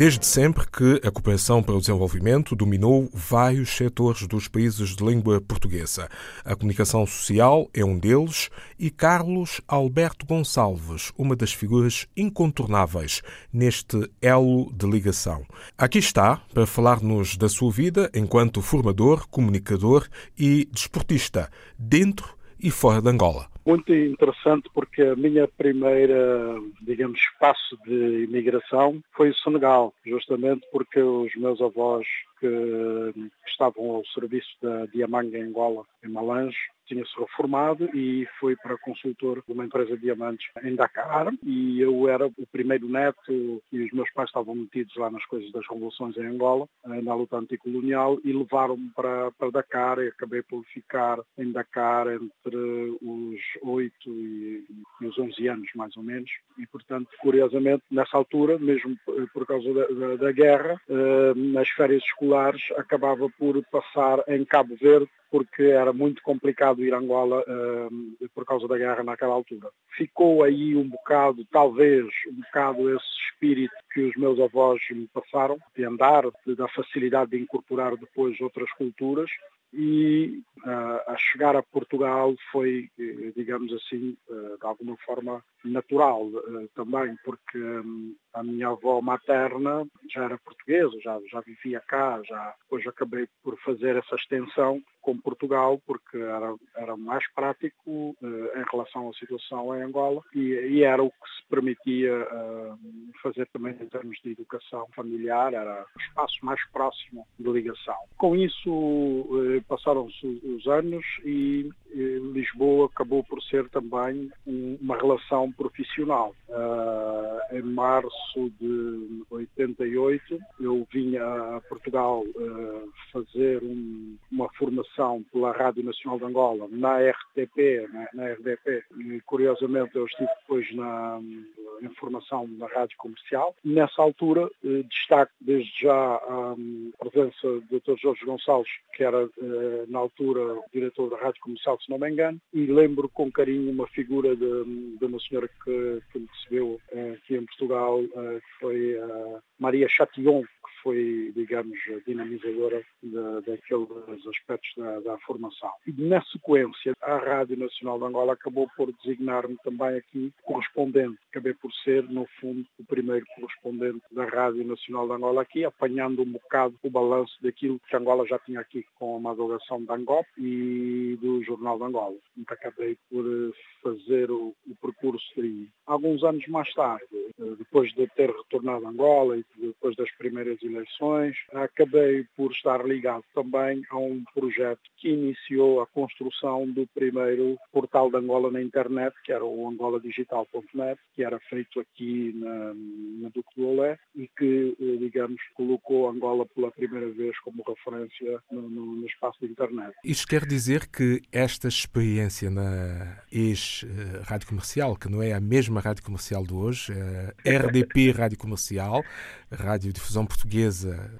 Desde sempre que a cooperação para o desenvolvimento dominou vários setores dos países de língua portuguesa. A comunicação social é um deles e Carlos Alberto Gonçalves, uma das figuras incontornáveis neste elo de ligação. Aqui está para falar-nos da sua vida enquanto formador, comunicador e desportista, dentro e fora de Angola. Muito interessante porque a minha primeira, digamos, espaço de imigração foi o Senegal, justamente porque os meus avós que estavam ao serviço da Diamanga Angola, em Malange, tinha-se reformado e foi para consultor de uma empresa de diamantes em Dakar. E eu era o primeiro neto e os meus pais estavam metidos lá nas coisas das revoluções em Angola, eh, na luta anticolonial e levaram-me para, para Dakar. E acabei por ficar em Dakar entre os 8 e, e os 11 anos mais ou menos. E portanto curiosamente nessa altura, mesmo por causa da, da, da guerra, eh, nas férias escolares acabava por passar em Cabo Verde porque era muito complicado ir a Angola uh, por causa da guerra naquela altura. Ficou aí um bocado, talvez, um bocado esse espírito que os meus avós me passaram, de andar, de, da facilidade de incorporar depois outras culturas, e uh, a chegar a Portugal foi, eh, digamos assim, uh, de alguma forma natural uh, também, porque um, a minha avó materna já era portuguesa, já, já vivia cá, já depois acabei por fazer essa extensão com Portugal, porque era, era mais prático em relação à situação em Angola e, e era o que se permitia fazer também em termos de educação familiar, era o espaço mais próximo de ligação. Com isso, passaram-se os anos e Lisboa acabou por ser também uma relação profissional. Uh, em março de 88 eu vim a Portugal uh, fazer um, uma formação pela Rádio Nacional de Angola na RTP, na, na RDP. E, curiosamente eu estive depois na em formação na rádio comercial. Nessa altura uh, destaco desde já a presença do Dr. Jorge Gonçalves, que era na altura diretor da rádio comercial se não me engano, e lembro com carinho uma figura de, de uma senhora que, que me recebeu uh, aqui em Portugal, uh, que foi a Maria Chatillon, foi, digamos, dinamizadora de, daqueles aspectos da, da, formação. E na sequência, a Rádio Nacional de Angola acabou por designar-me também aqui correspondente. Acabei por ser, no fundo, o primeiro correspondente da Rádio Nacional de Angola aqui, apanhando um bocado o balanço daquilo que Angola já tinha aqui com a madrugação da Angop e do Jornal de Angola. Então acabei por eh, fazer o, o percurso aí. Alguns anos mais tarde, eh, depois de ter retornado a Angola e depois das primeiras eleições, acabei por estar ligado também a um projeto que iniciou a construção do primeiro portal de Angola na internet, que era o angoladigital.net, que era feito aqui na, na Duque do Olé e que, eh, digamos, colocou Angola pela primeira vez como referência no, no, no espaço de internet. Isto quer dizer que esta experiência na ex-rádio comercial, que não é a mesma rádio comercial de hoje, é RDP Rádio Comercial, Rádio Difusão Portuguesa,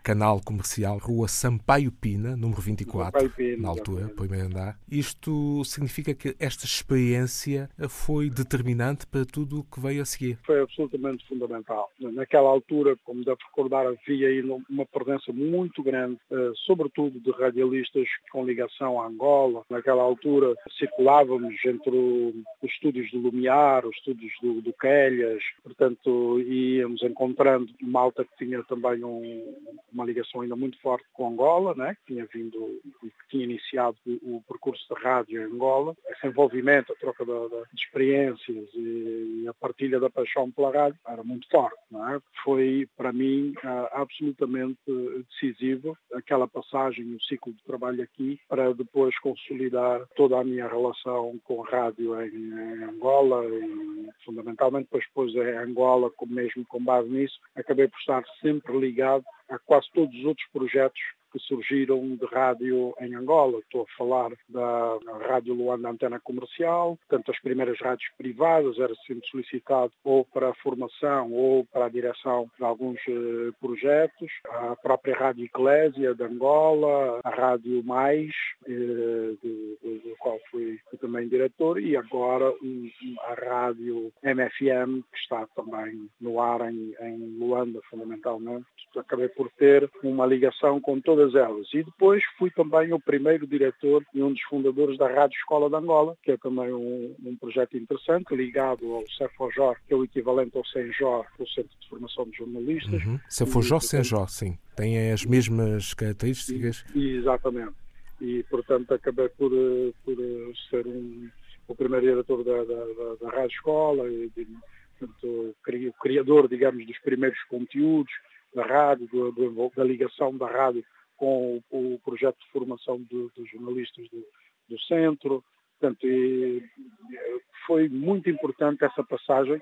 canal comercial, Rua Sampaio Pina, número 24, Pina, na altura, primeiro andar. Isto significa que esta experiência foi determinante para tudo o que veio a seguir? Foi absolutamente fundamental. Naquela altura, como deve recordar, havia aí uma presença muito grande, eh, sobretudo de radialistas com ligação a Angola. Naquela altura circulávamos entre os estúdios do Lumiar, os estúdios do, do Quelhas, portanto íamos encontrando malta que tinha também um, uma ligação ainda muito forte com Angola, né? que tinha vindo e que tinha iniciado o, percurso de rádio em Angola. Esse envolvimento, a troca de, de experiências e, e, a partilha da paixão pela rádio era muito forte. É? Foi, para mim, absolutamente decisivo aquela passagem, o ciclo de trabalho aqui, para depois consolidar toda a minha relação com a rádio em, em Angola e fundamentalmente depois, depois em Angola, mesmo com base nisso, acabei por estar sempre ligado of a quase todos os outros projetos que surgiram de rádio em Angola. Estou a falar da Rádio Luanda Antena Comercial, portanto as primeiras rádios privadas era sempre solicitado ou para a formação ou para a direção de alguns eh, projetos, a própria Rádio Eclésia de Angola, a Rádio Mais, eh, do, qual fui também diretor, e agora a rádio MFM, que está também no ar em, em Luanda, fundamentalmente. Acabei por ter uma ligação com todas elas. E depois fui também o primeiro diretor e um dos fundadores da Rádio Escola de Angola, que é também um, um projeto interessante, ligado ao CEFOJOR, que é o equivalente ao CENJOR, o Centro de Formação de Jornalistas. Uhum. CEFOJOR, CENJOR, sim. Têm as mesmas características. E, exatamente. E, portanto, acabei por, por ser um, o primeiro diretor da, da, da Rádio Escola, e, portanto, o criador, digamos, dos primeiros conteúdos da rádio, do, do, da ligação da rádio com o, o projeto de formação dos jornalistas do, do centro. Portanto, e, foi muito importante essa passagem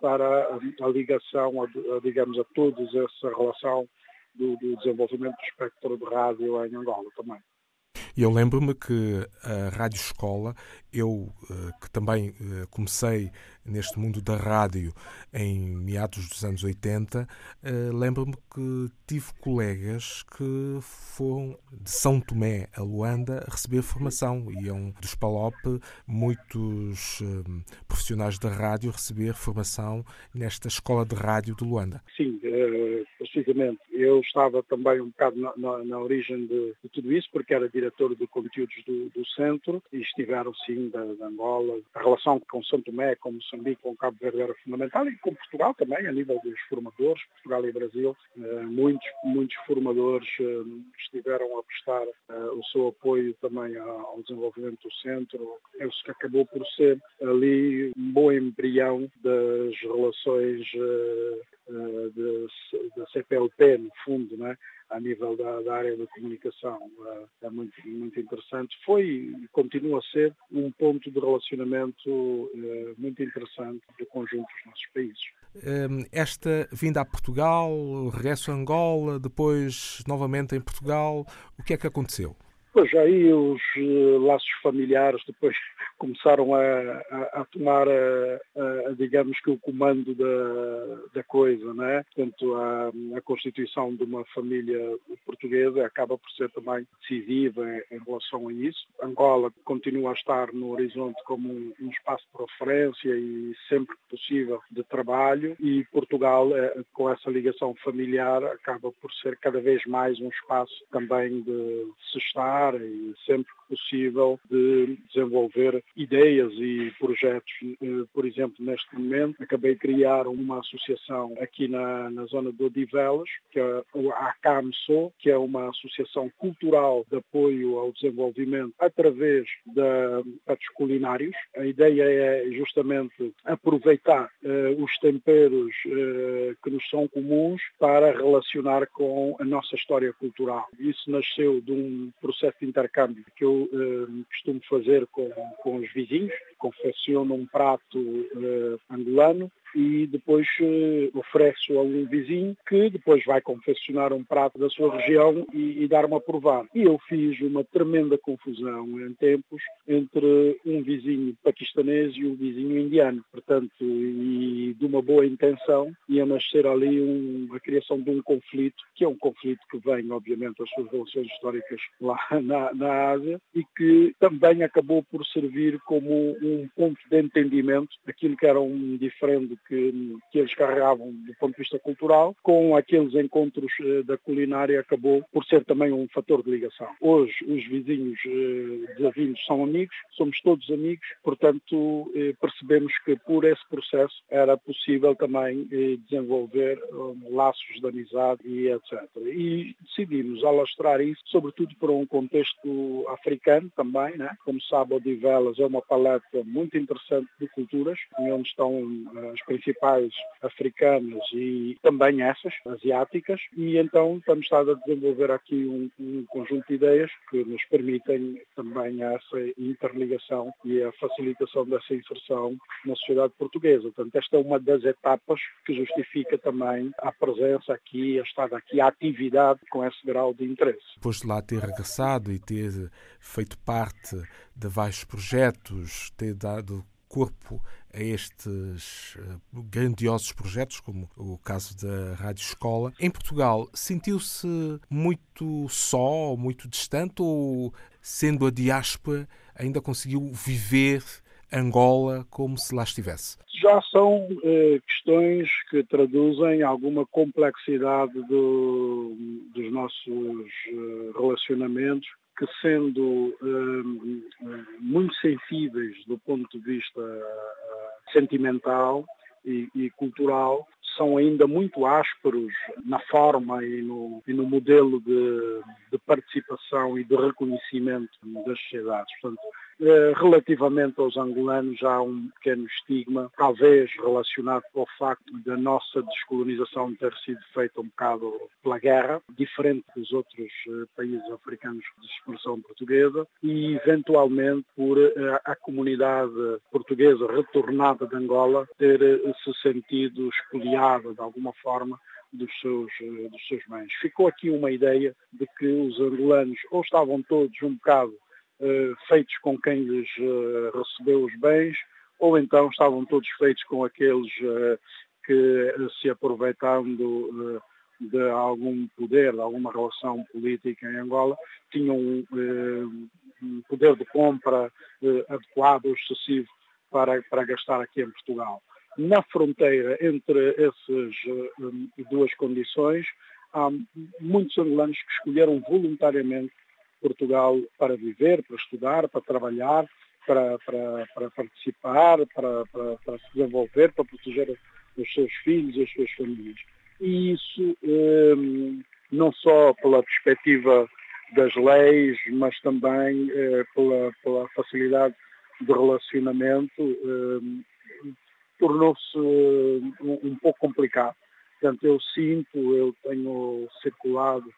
para a, a ligação, a, a, digamos, a todos essa relação do, do desenvolvimento do espectro de rádio em Angola também. E eu lembro-me que a Rádio Escola, eu eh, que também eh, comecei neste mundo da rádio em meados dos anos 80, eh, lembro-me que tive colegas que foram de São Tomé a Luanda receber formação. Iam dos PALOP muitos profissionais da rádio receber formação nesta escola de rádio de Luanda. Sim, precisamente. Eu estava também um bocado na, na, na origem de, de, tudo isso, porque era diretor de conteúdos do, do centro e estiveram, sim, da, da, Angola. A relação com São Tomé, com Moçambique, com Cabo Verde era fundamental e com Portugal também, a nível dos formadores, Portugal e Brasil. Eh, muitos, muitos formadores eh, estiveram a prestar eh, o seu apoio também ao desenvolvimento do centro. Isso que acabou por ser ali um bom embrião das relações da CPLP, no fundo, né? A nível da, da área da comunicação. É muito, muito interessante. Foi e continua a ser um ponto de relacionamento eh, muito interessante do conjunto dos nossos países. Hum, esta vinda a Portugal, regresso a Angola, depois novamente em Portugal, o que é que aconteceu? Pois aí os eh, laços familiares depois começaram a, a, a tomar, a, digamos que, o comando da, da coisa, né? Portanto, a, constituição de uma família portuguesa acaba por ser também decisiva em, em, relação a isso. Angola continua a estar no horizonte como um, um espaço de referência e sempre possível de trabalho e Portugal, eh, com essa ligação familiar, acaba por ser cada vez mais um espaço também de se estar e sempre que possível de desenvolver ideias e projetos. Eh, por exemplo, neste momento acabei de criar uma associação aqui na, na zona de Odivelas, que é a ACAMSO, que é uma associação cultural de apoio ao desenvolvimento através da pratos culinários. A ideia é justamente aproveitar uh, os temperos uh, que nos são comuns para relacionar com a nossa história cultural. Isso nasceu de um processo de intercâmbio que eu uh, costumo fazer com, com os vizinhos. Confecciono um prato uh, angolano e depois uh, ofereço a um vizinho que depois vai confeccionar um prato da sua região e, e dar-me a provar. E eu fiz uma tremenda confusão em tempos entre um vizinho paquistanês e um vizinho indiano. Portanto, e de uma boa intenção ia nascer ali um, a criação de um conflito, que é um conflito que vem, obviamente, das suas relações históricas lá na, na Ásia e que também acabou por servir como um ponto de entendimento daquilo que era um diferente que, que eles carregavam do ponto de vista cultural, com aqueles encontros eh, da culinária acabou por ser também um fator de ligação. Hoje os vizinhos eh, desavinhos são amigos, somos todos amigos, portanto eh, percebemos que por esse processo era possível também desenvolver laços de amizade e etc. E decidimos alastrar isso, sobretudo para um contexto africano também, né? como sabe, Odivelas é uma paleta muito interessante de culturas, onde estão as principais africanas e também essas, asiáticas, e então estamos a desenvolver aqui um, um conjunto de ideias que nos permitem também essa interligação e a facilitação dessa inserção na sociedade portuguesa. Portanto, esta é uma das etapas que justifica também a presença aqui, a estar aqui, a atividade com esse grau de interesse. Depois de lá ter regressado e ter feito parte de vários projetos, ter dado corpo a estes eh, grandiosos projetos, como o caso da Rádio Escola. Em Portugal, sentiu-se muito só, muito distante ou sendo a diáspora, ainda conseguiu viver Angola como se lá estivesse? Já são eh, questões que traduzem alguma complexidade do, dos nossos eh, relacionamentos, que sendo eh, muito sensíveis do ponto de vista eh, sentimental e, e cultural, são ainda muito ásperos na forma e no, e no modelo de, de, participação e de reconhecimento das sociedades. Portanto, relativamente aos angolanos há um pequeno estigma, talvez relacionado com o facto da nossa descolonização ter sido feita um bocado pela guerra, diferente dos outros eh, países africanos de expressão portuguesa, e eventualmente por eh, a comunidade portuguesa retornada de Angola ter se sentido expoliada de alguma forma dos seus, dos seus bens. Ficou aqui uma ideia de que os angolanos ou estavam todos um bocado eh, feitos com quem lhes eh, recebeu os bens, ou então estavam todos feitos com aqueles eh, que se aproveitando de algum poder, de alguma relação política em Angola, tinham um poder de compra adequado excessivo para, para gastar aqui em Portugal. Na fronteira entre essas duas condições, há muitos angolanos que escolheram voluntariamente Portugal para viver, para estudar, para trabalhar, para, para, para participar, para, para, se desenvolver, para proteger os seus filhos e as suas famílias. E isso eh, não só pela perspectiva das leis, mas também eh, pela, pela, facilidade de relacionamento, eh, tornou-se um, um pouco complicado. Portanto, eu sinto, eu tenho circulado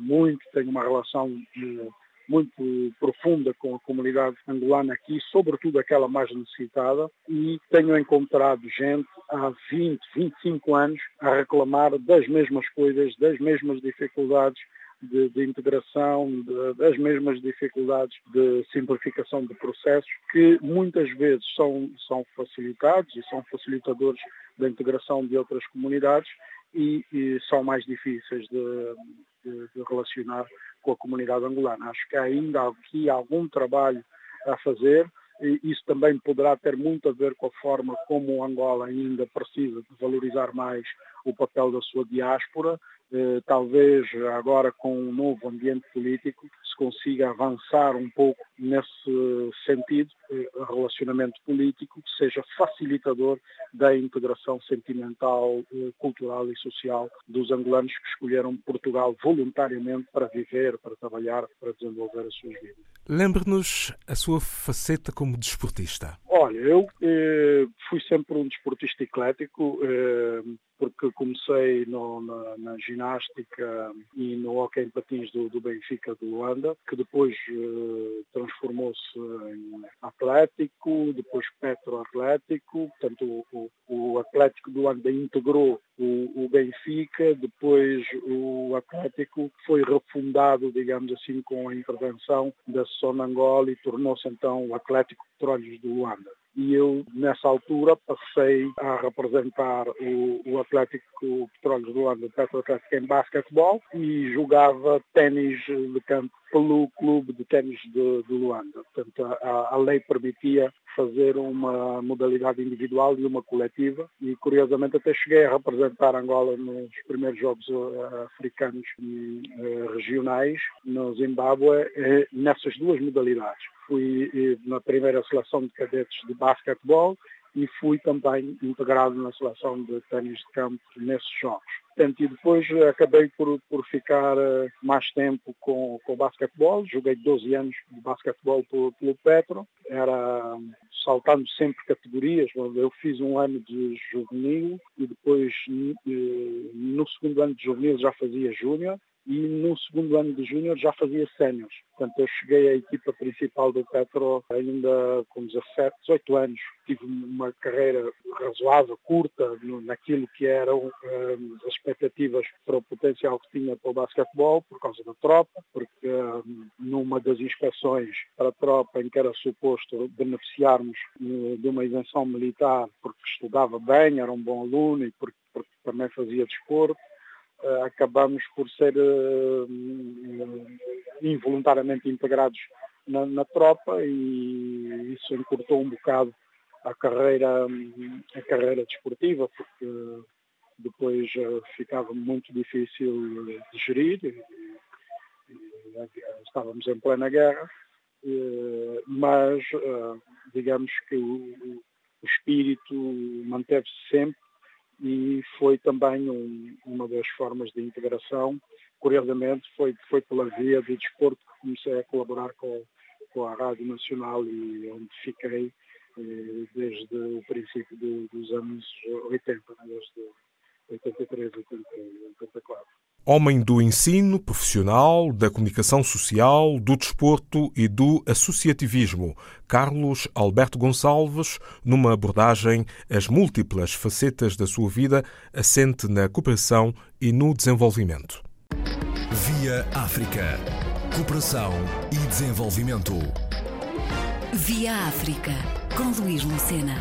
muito, tenho uma relação eh, muito profunda com a comunidade angolana aqui, sobretudo aquela mais necessitada, e tenho encontrado gente há 20, 25 anos a reclamar das mesmas coisas, das mesmas dificuldades de, de integração, de, das mesmas dificuldades de simplificação de processos, que muitas vezes são, são facilitados e são facilitadores da integração de outras comunidades e, e são mais difíceis de, de, de, relacionar com a comunidade angolana. Acho que ainda há aqui algum trabalho a fazer. E isso também poderá ter muito a ver com a forma como Angola ainda precisa de valorizar mais o papel da sua diáspora talvez agora com um novo ambiente político se consiga avançar um pouco nesse sentido, eh, relacionamento político que seja facilitador da integração sentimental, eh, cultural e social dos angolanos que escolheram Portugal voluntariamente para viver, para trabalhar, para desenvolver as suas vidas. Lembre-nos a sua faceta como desportista. Olha, eu eh, fui sempre um desportista eclético, eh, porque comecei no, na, na, ginástica e no hockey em patins do, do Benfica de Luanda, que depois eh, transformou-se em Atlético, depois Petro Atlético, portanto o, o Atlético de Luanda integrou o, o, Benfica, depois o Atlético foi refundado, digamos assim, com a intervenção da Sonangol e tornou-se então o Atlético Petróleos de Luanda e eu, nessa altura, passei a representar o, o Atlético Petróleos do o Petro Atlético em basquetebol e jogava ténis de campo pelo clube de ténis de, de, Luanda. Portanto, a, a, lei permitia fazer uma modalidade individual e uma coletiva e, curiosamente, até cheguei a representar Angola nos primeiros Jogos uh, Africanos uh, regionais no Zimbábue uh, nessas duas modalidades. Fui na primeira seleção de cadetes de basquetebol e fui também integrado na seleção de ténis de campo nesses jogos. Portanto, e depois acabei por, por ficar eh, mais tempo com, com o basquetebol. Joguei 12 anos de basquetebol pelo, pelo Petro. Era saltando sempre categorias. Eu fiz um ano de juvenil e depois eh, no segundo ano de juvenil já fazia júnior e no segundo ano de júnior já fazia séniores. Portanto, eu cheguei à equipa principal do Petro ainda com 17, 18 anos. Tive uma carreira razoável, curta, no, naquilo que eram um, as expectativas para o potencial que tinha para o basquetebol, por causa da tropa, porque um, numa das inspeções para a tropa em que era suposto beneficiarmos um, de uma isenção militar porque estudava bem, era um bom aluno e porque, porque também fazia desporto, acabamos por ser involuntariamente integrados na, na, tropa e isso encurtou um bocado a carreira, a carreira desportiva, porque depois ficava muito difícil de gerir. Estávamos em plena guerra, mas digamos que o, o espírito manteve-se sempre e foi também um, uma das formas de integração. Curiosamente, foi, foi pela via do desporto que comecei a colaborar com, com a Rádio Nacional e onde fiquei eh, desde o princípio dos anos 80, né, desde 83, 84. Homem do ensino profissional, da comunicação social, do desporto e do associativismo, Carlos Alberto Gonçalves, numa abordagem às múltiplas facetas da sua vida, assente na cooperação e no desenvolvimento. Via África. Cooperação e desenvolvimento. Via África, com Luís Lucena.